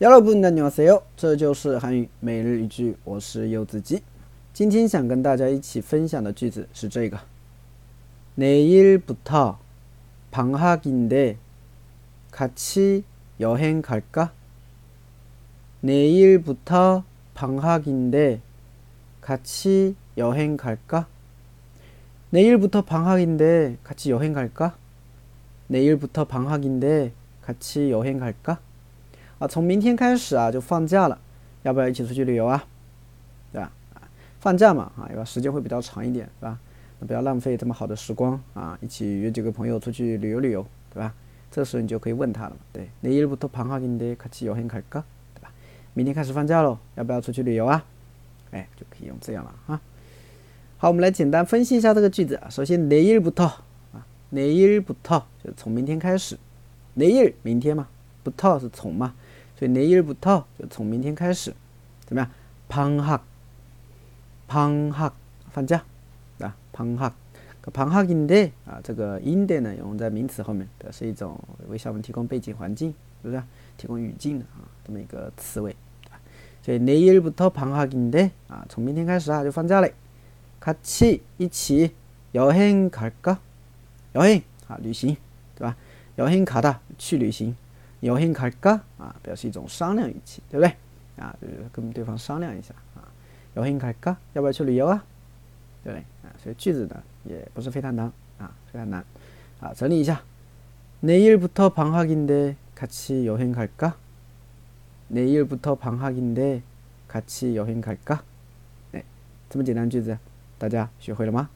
여러분 안녕하세요. 这就是韩语每日一句我是柚子鸡今天想跟大家一起分享的句子是这个 내일부터 방학인데 같이 여행 갈까? 내일부터 방학인데 같이 여행 갈까? 내일부터 방학인데 같이 여행 갈까? 내일부터 방학인데 같이 여행 갈까? 啊，从明天开始啊就放假了，要不要一起出去旅游啊？对吧？放假嘛，啊，要时间会比较长一点，对吧？那不要浪费这么好的时光啊，一起约几个朋友出去旅游旅游，对吧？这时候你就可以问他了嘛，对，내일부터방학인데같이여행갈 까？ 对吧？明天开始放假喽，要不要出去旅游啊？哎，就可以用这样了啊。好，我们来简单分析一下这个句子啊。首先，내일부터啊，내일부터就是从明天开始，내일明天嘛，부터是从嘛。 所以내일부터就从明天开始，怎么样？방 학， 방 학， 放假，啊，방 학， 방 학인데啊，这个인데呢用在名词后面，表示一种为小们提供背景环境，是不是？提供语境的啊，这么一个词尾。所以내일부터방학인데啊，从明天开始啊就放假嘞。같이一起여행갈 까？ 여행啊，旅行，对吧？여행가다去旅行。 有兴갈까啊，表示一种商量语气，对不对？啊，就是跟对方商量一下啊。有兴갈까要不要去旅游啊？对不对？啊，所以句子呢也不是非常难啊，非常难啊。整理一下，내일부터방학인데같이여행갈 까？ 내일부터방학인데같이여행갈 까？ 哎，这么简单句子，大家学会了吗？